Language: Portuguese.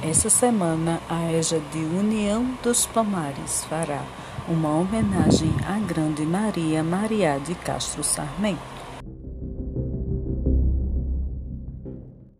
Essa semana, a EJA de União dos Palmares fará uma homenagem à Grande Maria Maria de Castro Sarmento.